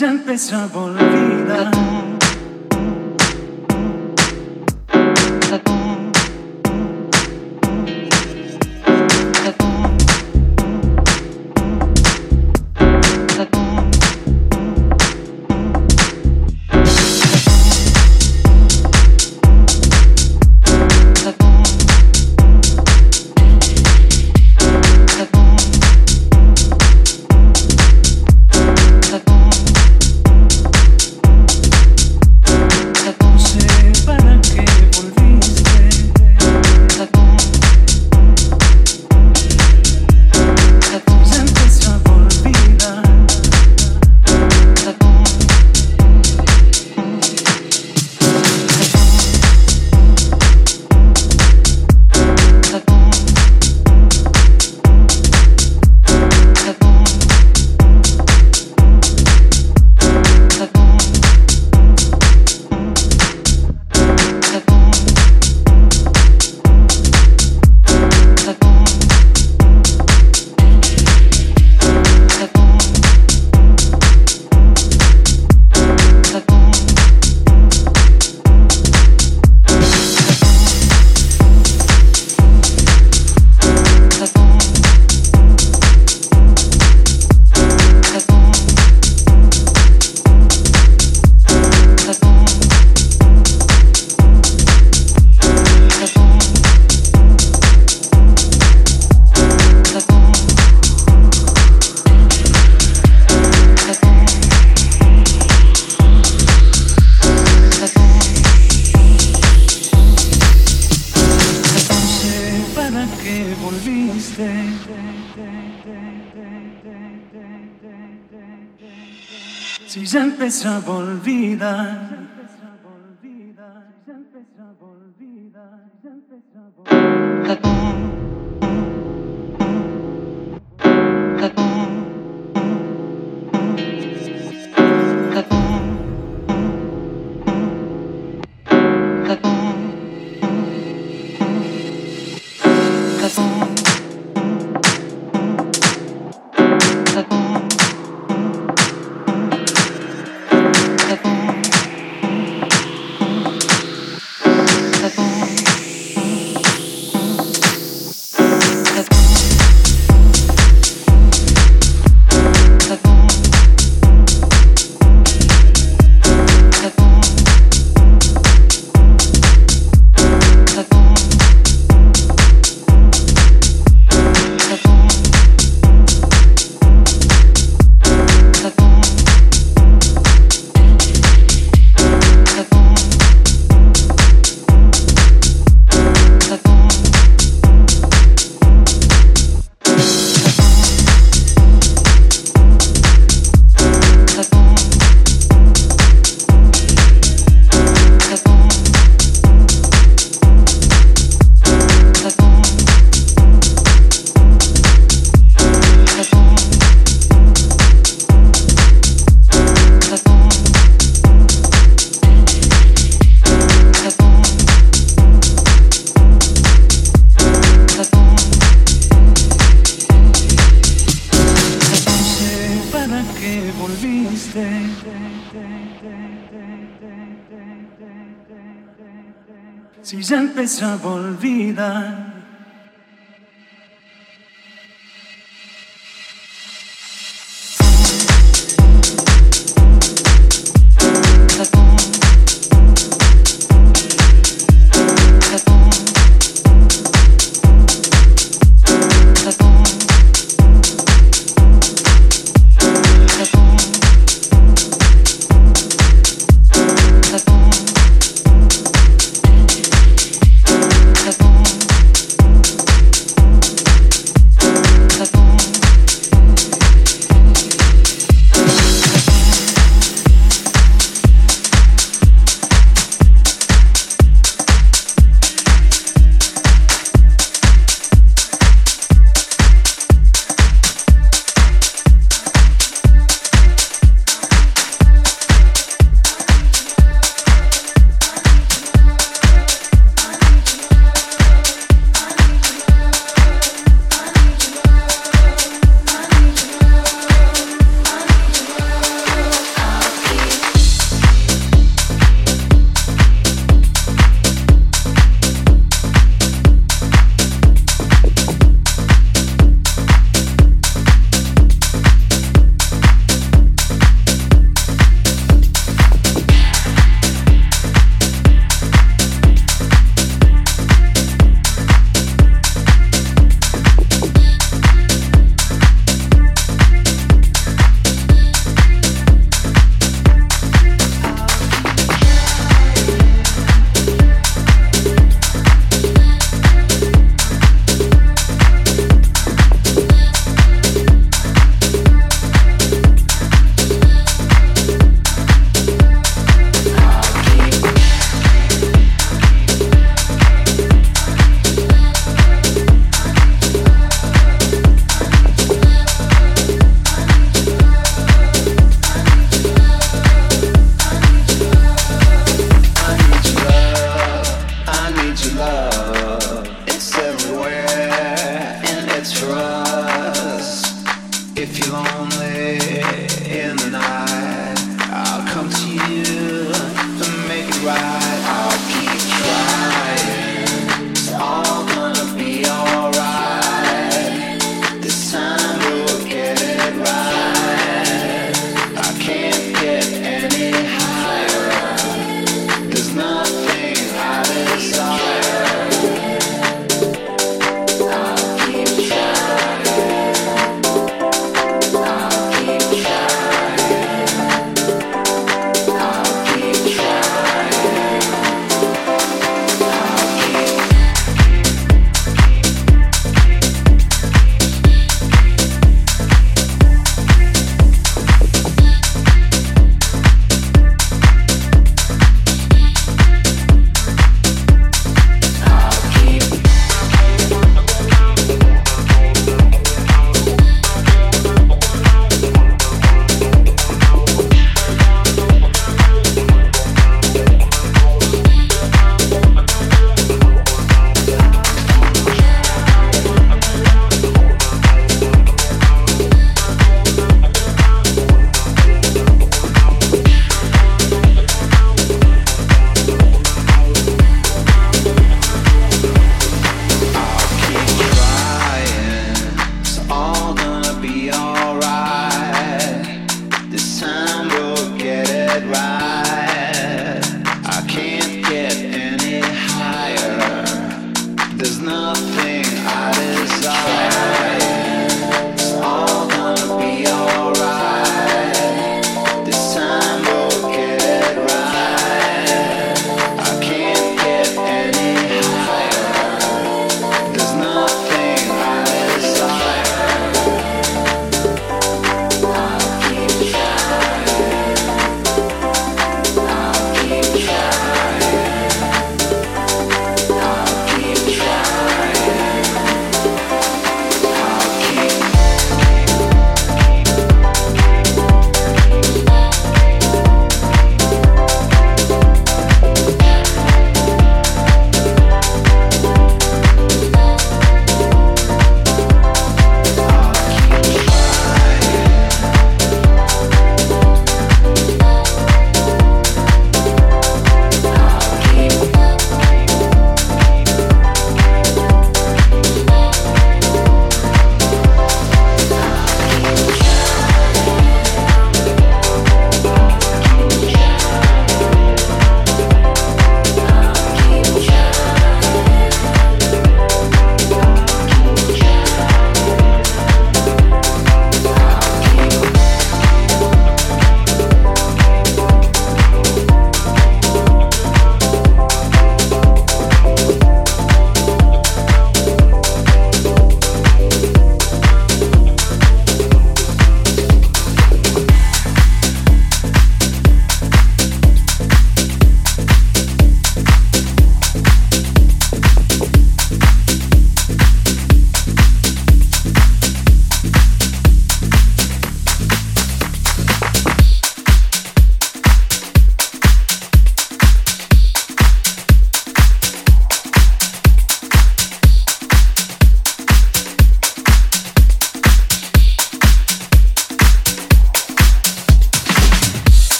ya empezaba a olvidar. Si ya empezaba a olvidar. Empezaba a olvidar.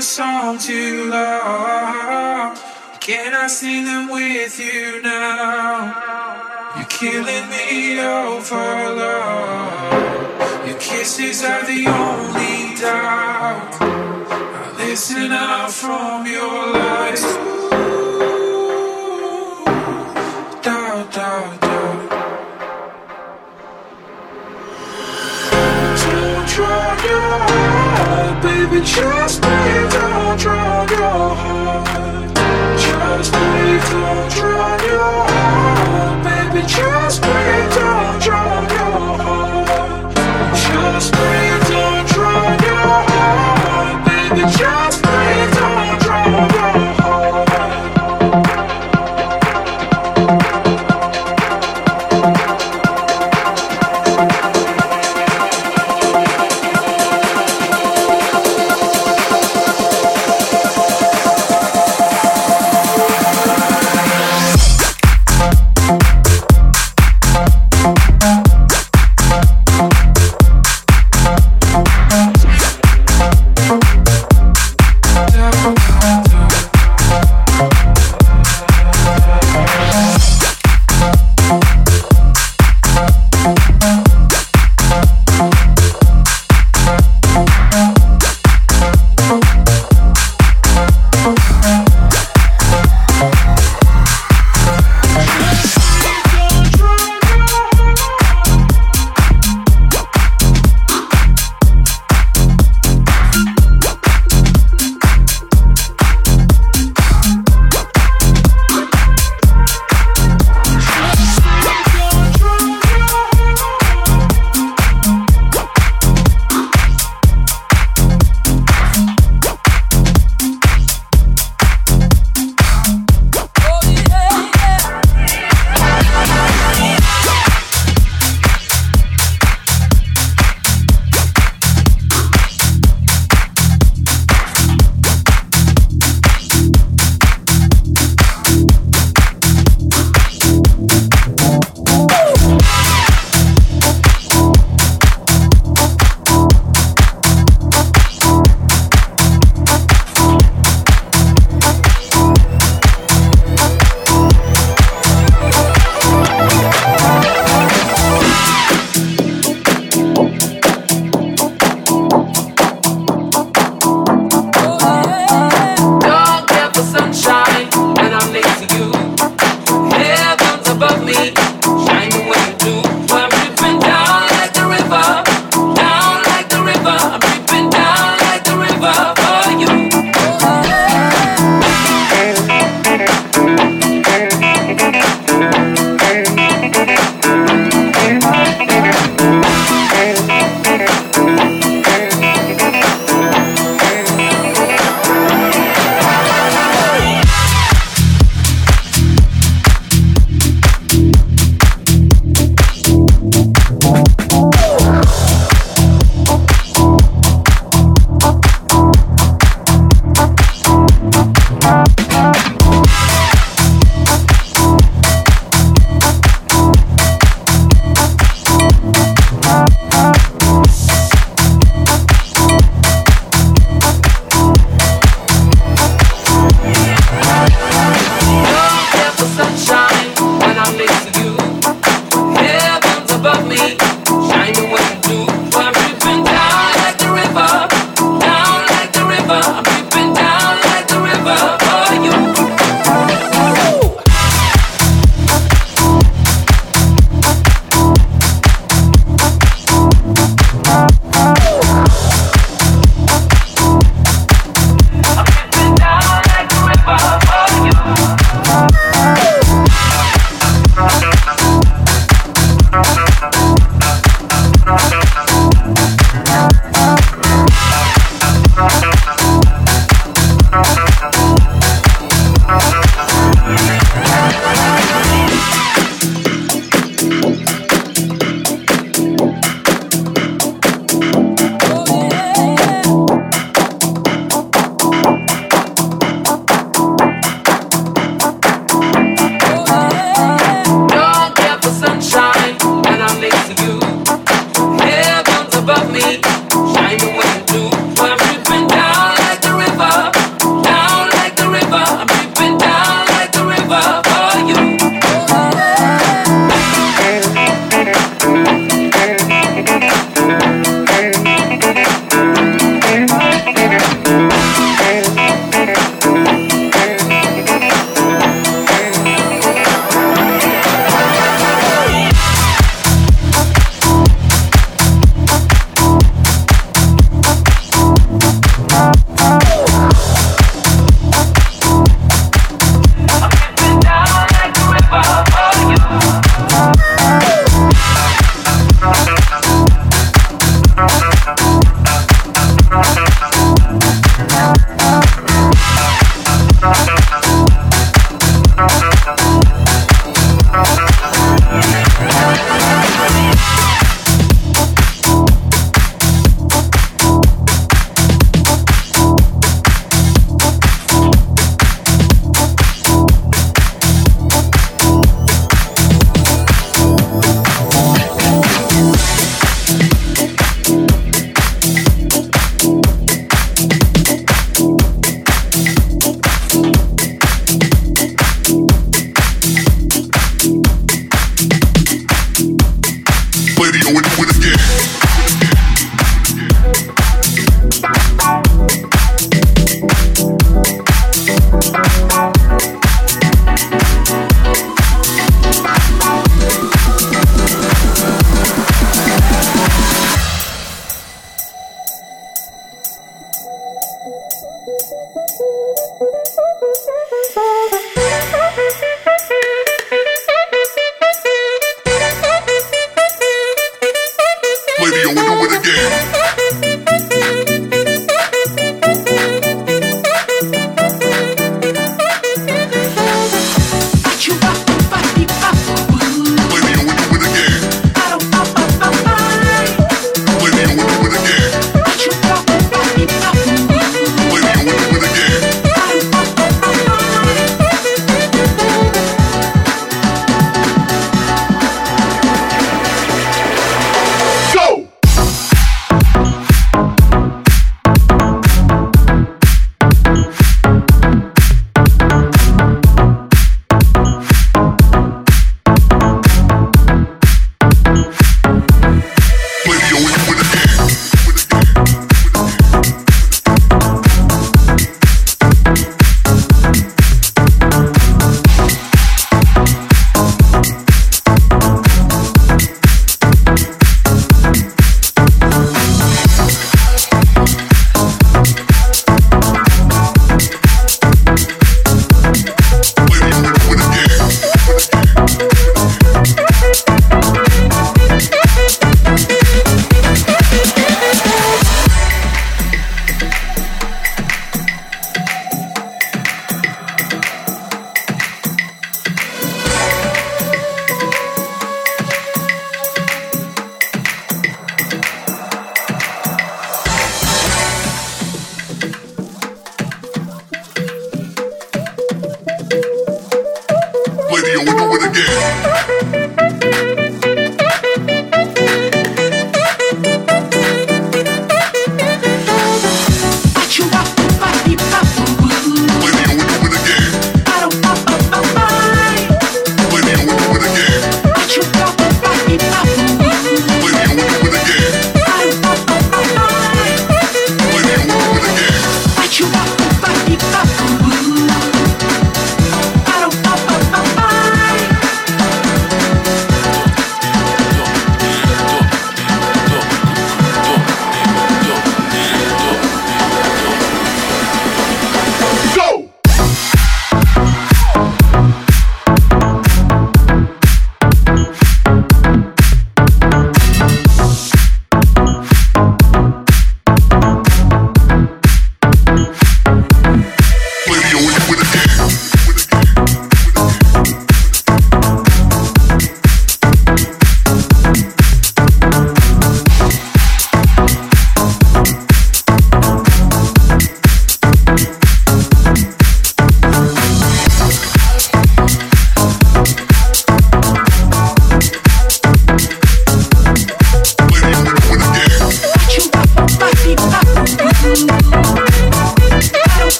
Songs you love. Can I sing them with you now? You're killing me over love. Your kisses are the only doubt. I listen out from your lies. Just breathe drown your heart. Just don't drown your heart, baby. Just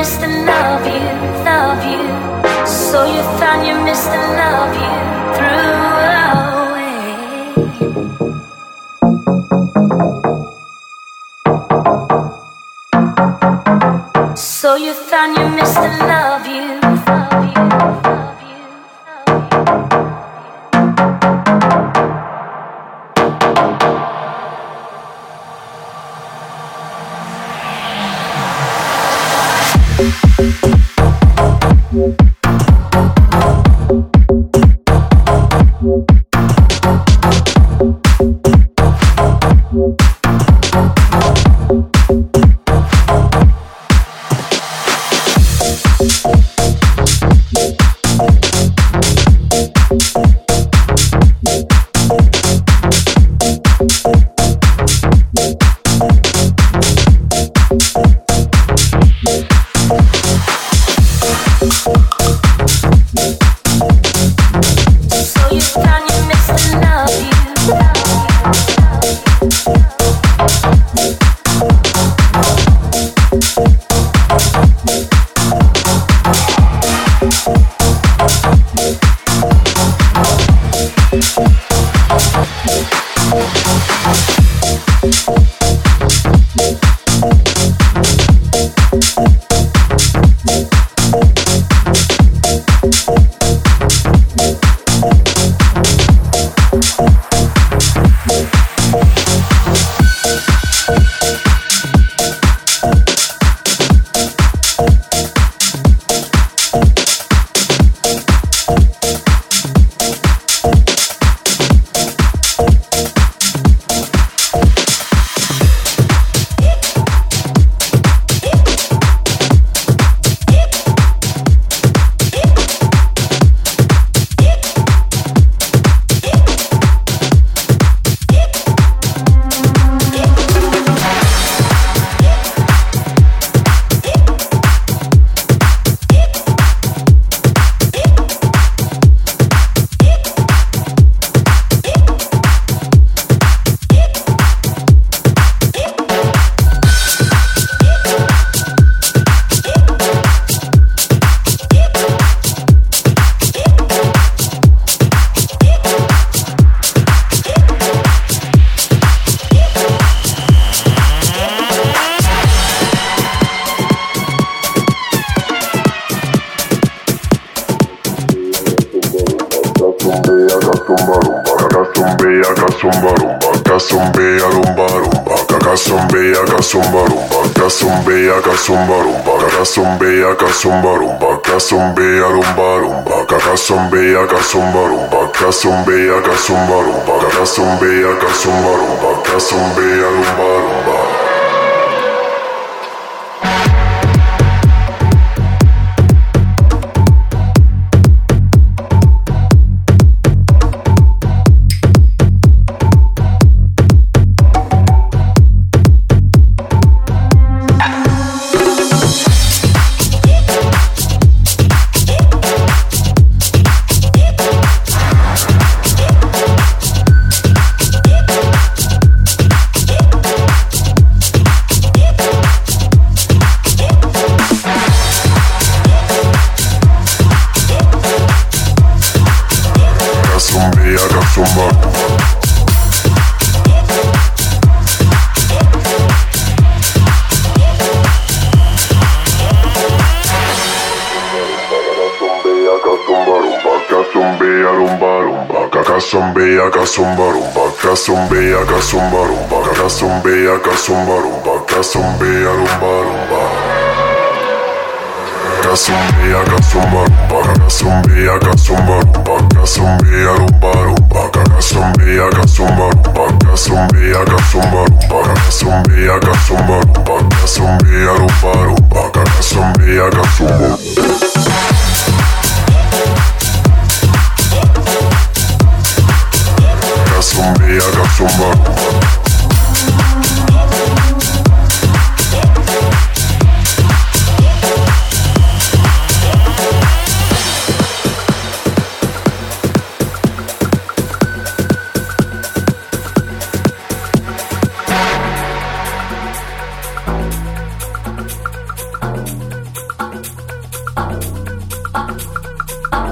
Thank cazumbea, cazumbia, rumba, cazumbea, cazumbia, rumba, cazumbea, rumba, rumba. Zumba rumba, que zumbia, que zumba rumba, que zumbia rumba rumba. kasumbarumba kasumbeya kasumbarumba kasumbeya kasumbarumba kasumbeya rumba rumba kasumbeya kasumbarumba kasumbeya kasumbarumba kasumbeya rumba rumba kasumbeya kasumbarumba kasumbeya kasumbarumba kasumbeya kasumbarumba kasumbeya rumba rumba kasumbeya kasumbarumba zumbia, zumba. Kasumbea kasumba rumba Kasumbea kasumba rumba Kasumbea rumba rumba Kasumbea kasumba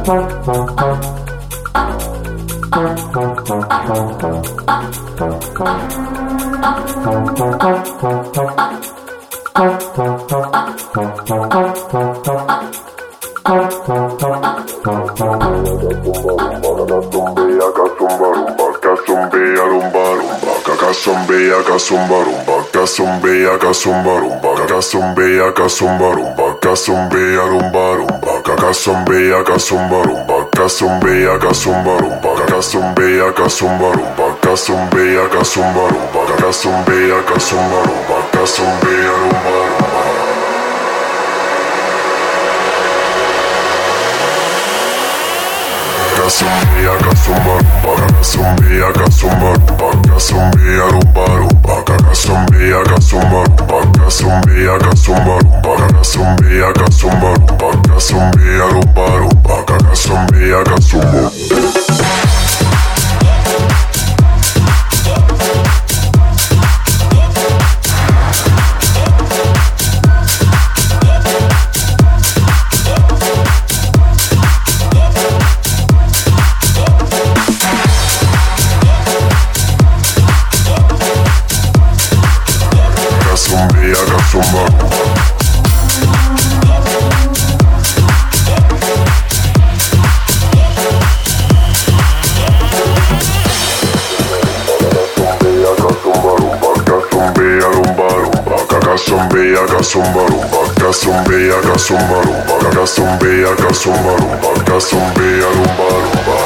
rumba Cacasombe, acasomba, rumba, cacasombe, acasomba, rumba, Kasumbea kasumba rumba Kasumbea kasumba rumba Kasumbea rumba rumba Kasumbia, kasumba rumba, kasumbia, kasumba rumba, kasumbia rumba rumba, kasumbia, kasumba rumba, kasumbia, kasumba rumba, kasumbia, kasumba rumba, kasumbia rumba rumba, kasumbia, kasumba. Kasumbarumba kasumbeya kasumbarumba kasumbeya kasumbarumba kasumbeya rumba Anytime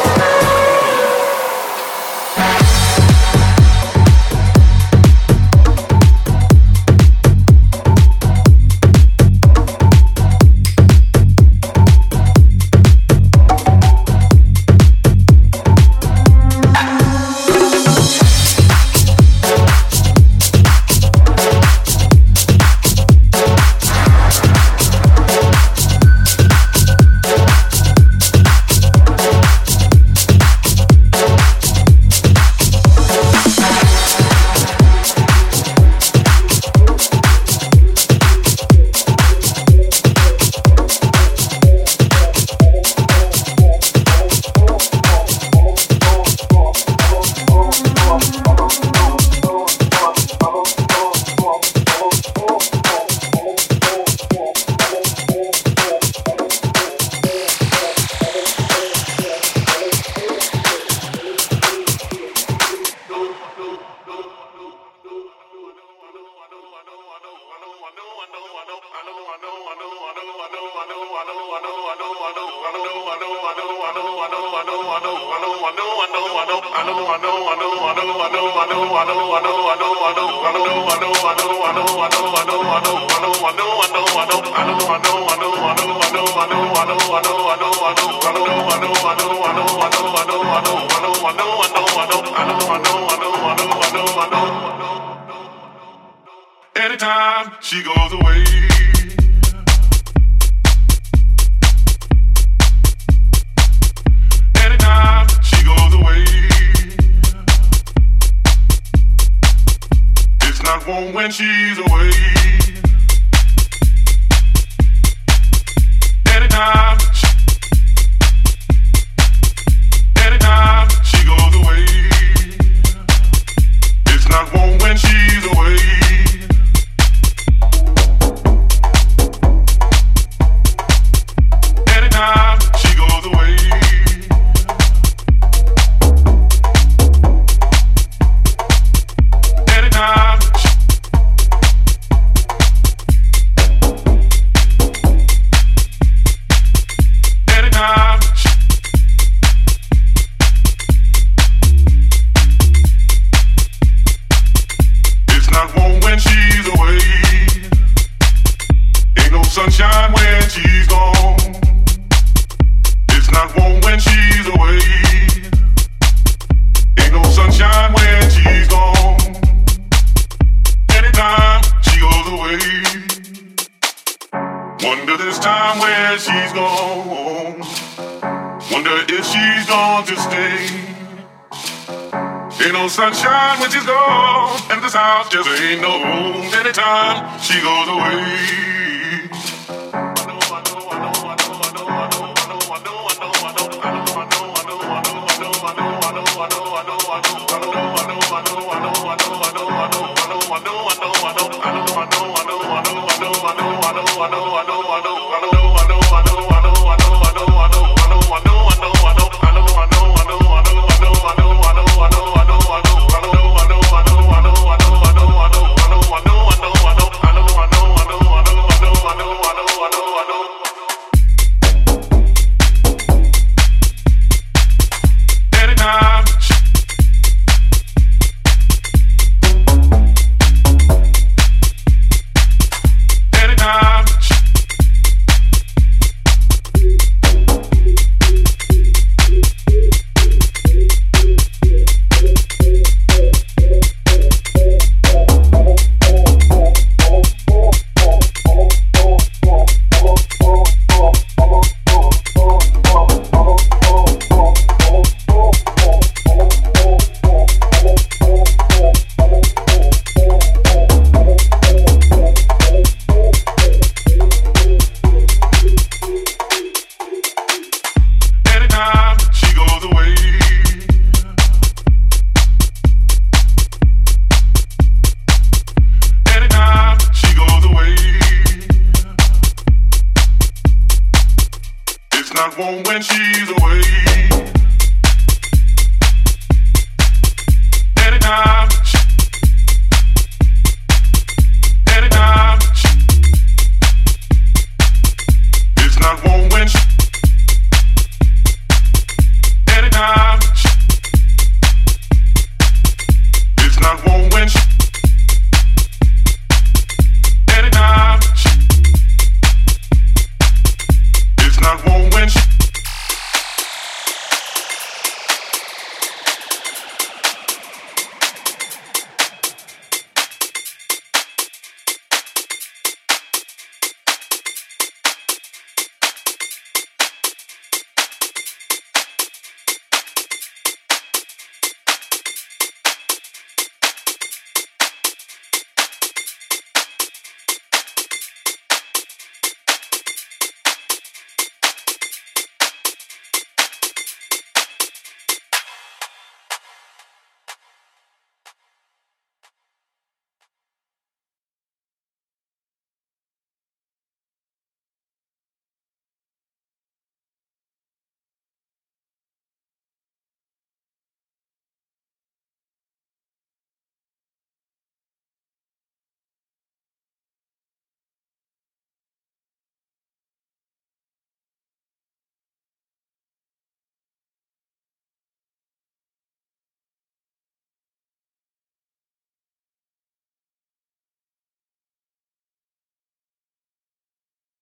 when she's away. Anytime.